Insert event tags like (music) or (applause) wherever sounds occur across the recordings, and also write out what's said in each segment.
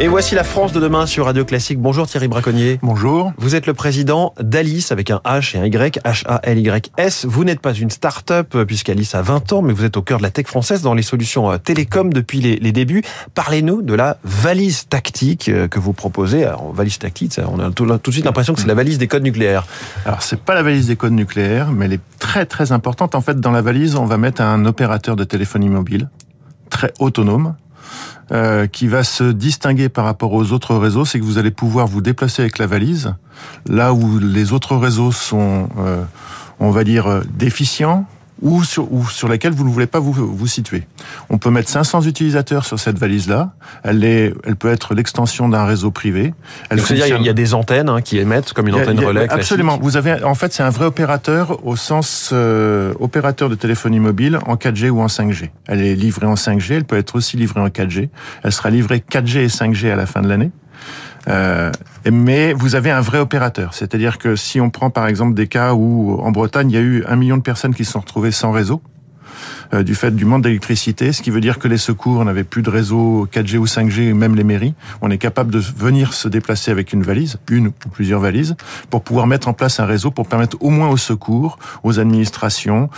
Et voici la France de demain sur Radio Classique. Bonjour Thierry Braconnier. Bonjour. Vous êtes le président d'Alice avec un H et un Y, H-A-L-Y-S. Vous n'êtes pas une start-up puisqu'Alice a 20 ans, mais vous êtes au cœur de la tech française dans les solutions euh, télécom depuis les, les débuts. Parlez-nous de la valise tactique euh, que vous proposez. Alors, valise tactique, on a tout, tout de suite l'impression que c'est la valise des codes nucléaires. Alors, c'est pas la valise des codes nucléaires, mais elle est très très importante. En fait, dans la valise, on va mettre un opérateur de téléphonie mobile très autonome euh, qui va se distinguer par rapport aux autres réseaux, c'est que vous allez pouvoir vous déplacer avec la valise, là où les autres réseaux sont, euh, on va dire, euh, déficients, ou sur, ou sur laquelle vous ne voulez pas vous, vous situer. On peut mettre 500 utilisateurs sur cette valise-là. Elle, est, elle peut être l'extension d'un réseau privé. Elle C'est-à-dire il y a des antennes hein, qui émettent comme une antenne relais. Absolument. Vous avez, en fait, c'est un vrai opérateur au sens euh, opérateur de téléphonie mobile en 4G ou en 5G. Elle est livrée en 5G. Elle peut être aussi livrée en 4G. Elle sera livrée 4G et 5G à la fin de l'année. Euh, mais vous avez un vrai opérateur. C'est-à-dire que si on prend par exemple des cas où en Bretagne il y a eu un million de personnes qui se sont retrouvées sans réseau, euh, du fait du manque d'électricité, ce qui veut dire que les secours n'avaient plus de réseau 4G ou 5G, même les mairies. On est capable de venir se déplacer avec une valise, une ou plusieurs valises, pour pouvoir mettre en place un réseau pour permettre au moins aux secours, aux administrations,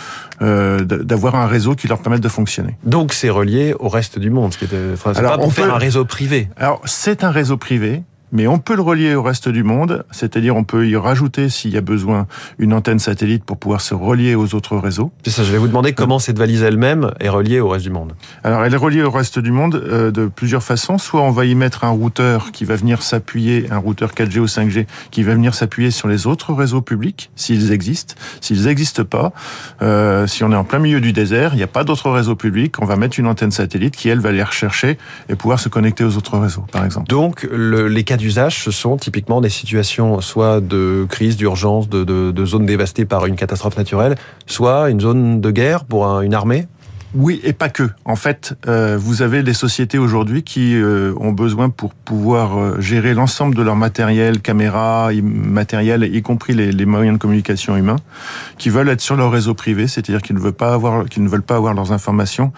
euh, d'avoir un réseau qui leur permette de fonctionner. Donc c'est relié au reste du monde, ce qui enfin, Alors, pas pour on faire un réseau privé. Alors c'est un réseau privé, mais on peut le relier au reste du monde, c'est-à-dire on peut y rajouter s'il y a besoin une antenne satellite pour pouvoir se relier aux autres réseaux. C'est ça, je vais vous demander comment cette valise elle-même est reliée au reste du monde. Alors elle est reliée au reste du monde euh, de plusieurs façons. Soit on va y mettre un routeur qui va venir s'appuyer, un routeur 4G ou 5G qui va venir s'appuyer sur les autres réseaux publics, s'ils existent. S'ils n'existent pas, euh, si on est en plein milieu du désert, il n'y a pas d'autres réseaux publics, on va mettre une antenne satellite qui elle va les rechercher et pouvoir se connecter aux autres réseaux, par exemple. Donc le, les cas d'usage, ce sont typiquement des situations soit de crise, d'urgence, de, de, de zones dévastées par une catastrophe naturelle, soit une zone de guerre pour une armée oui, et pas que. En fait, euh, vous avez des sociétés aujourd'hui qui euh, ont besoin pour pouvoir euh, gérer l'ensemble de leur matériel, caméra, matériel, y compris les, les, moyens de communication humains, qui veulent être sur leur réseau privé, c'est-à-dire qu'ils ne veulent pas avoir, qu'ils ne veulent pas avoir leurs informations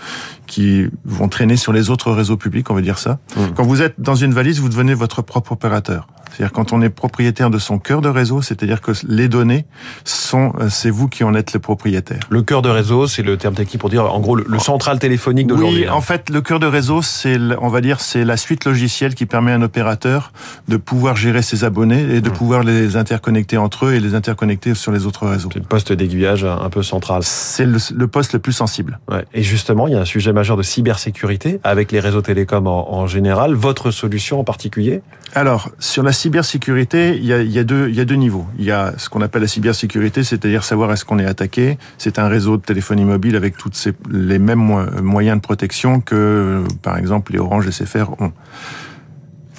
qui vont traîner sur les autres réseaux publics, on va dire ça. Mmh. Quand vous êtes dans une valise, vous devenez votre propre opérateur. C'est-à-dire quand on est propriétaire de son cœur de réseau, c'est-à-dire que les données sont, euh, c'est vous qui en êtes le propriétaire. Le cœur de réseau, c'est le terme technique pour dire, en gros, le, central téléphonique d'aujourd'hui. Oui, en fait, le cœur de réseau, c'est, on va dire, c'est la suite logicielle qui permet à un opérateur de pouvoir gérer ses abonnés et de mmh. pouvoir les interconnecter entre eux et les interconnecter sur les autres réseaux. C'est le poste d'aiguillage un peu central. C'est le, le, poste le plus sensible. Ouais. Et justement, il y a un sujet majeur de cybersécurité avec les réseaux télécoms en, en général. Votre solution en particulier? Alors, sur la cybersécurité, il y, a, deux, niveaux. Il y a ce qu'on appelle la cybersécurité, c'est-à-dire savoir est-ce qu'on est attaqué. C'est un réseau de téléphonie mobile avec toutes les mêmes moyens de protection que, par exemple, les Orange et SFR ont.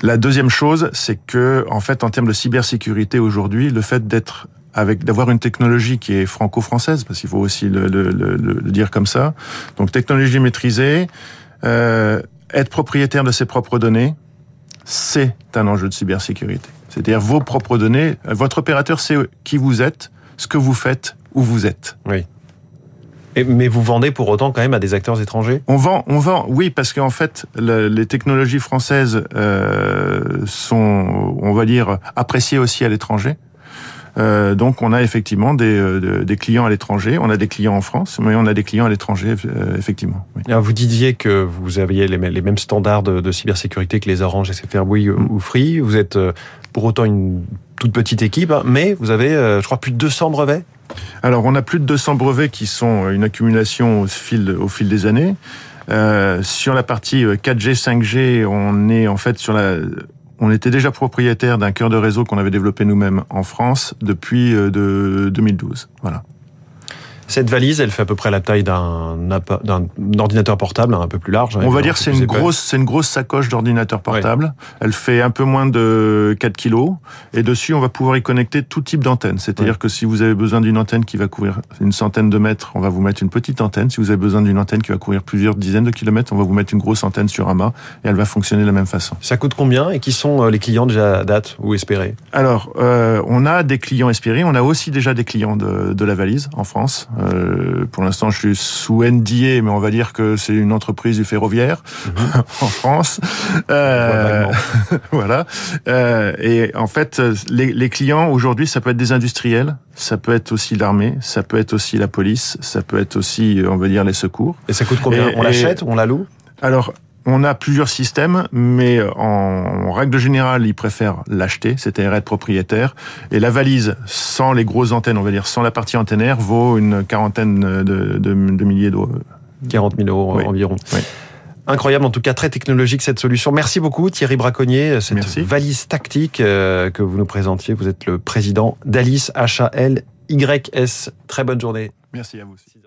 La deuxième chose, c'est que, en fait, en termes de cybersécurité aujourd'hui, le fait d'être avec d'avoir une technologie qui est franco-française, parce qu'il faut aussi le, dire comme ça. Donc technologie maîtrisée, euh, être propriétaire de ses propres données, c'est un enjeu de cybersécurité. C'est-à-dire vos propres données, votre opérateur sait qui vous êtes, ce que vous faites, où vous êtes. Oui. Et, mais vous vendez pour autant quand même à des acteurs étrangers? On vend, on vend, oui, parce qu'en fait, le, les technologies françaises euh, sont, on va dire, appréciées aussi à l'étranger. Euh, donc on a effectivement des, euh, des clients à l'étranger, on a des clients en France, mais on a des clients à l'étranger euh, effectivement. Oui. Alors vous disiez que vous aviez les, les mêmes standards de, de, cybersécurité que les Orange, SFR, oui mm. ou Free. Vous êtes pour autant une toute petite équipe, hein, mais vous avez, je crois, plus de 200 brevets. Alors on a plus de 200 brevets qui sont une accumulation au fil, au fil des années. Euh, sur la partie 4G, 5G, on est en fait sur la on était déjà propriétaire d'un cœur de réseau qu'on avait développé nous-mêmes en France depuis euh, de 2012. Voilà. Cette valise, elle fait à peu près la taille d'un ordinateur portable, un peu plus large. On va dire c'est une grosse, c'est une grosse sacoche d'ordinateur portable. Ouais. Elle fait un peu moins de 4 kilos et dessus on va pouvoir y connecter tout type d'antenne. C'est-à-dire ouais. que si vous avez besoin d'une antenne qui va couvrir une centaine de mètres, on va vous mettre une petite antenne. Si vous avez besoin d'une antenne qui va couvrir plusieurs dizaines de kilomètres, on va vous mettre une grosse antenne sur un mât et elle va fonctionner de la même façon. Ça coûte combien et qui sont euh, les clients déjà à date ou espérés? Alors, euh, on a des clients espérés, on a aussi déjà des clients de, de la valise en France. Euh, pour l'instant, je suis sous NDA, mais on va dire que c'est une entreprise du ferroviaire mhm. (laughs) en France. Euh, (laughs) voilà. Euh, et en fait, les, les clients aujourd'hui, ça peut être des industriels, ça peut être aussi l'armée, ça peut être aussi la police, ça peut être aussi, on va dire, les secours. Et ça coûte combien? On l'achète, on la loue? Alors, on a plusieurs systèmes, mais en règle générale, ils préfèrent l'acheter, c'est-à-dire être propriétaire. Et la valise, sans les grosses antennes, on va dire sans la partie antennaire, vaut une quarantaine de, de, milliers d'euros. 40 000 euros environ. Incroyable, en tout cas très technologique cette solution. Merci beaucoup Thierry Braconnier, cette valise tactique euh, que vous nous présentiez. Vous êtes le président d'Alice HAL YS. Très bonne journée. Merci à vous aussi.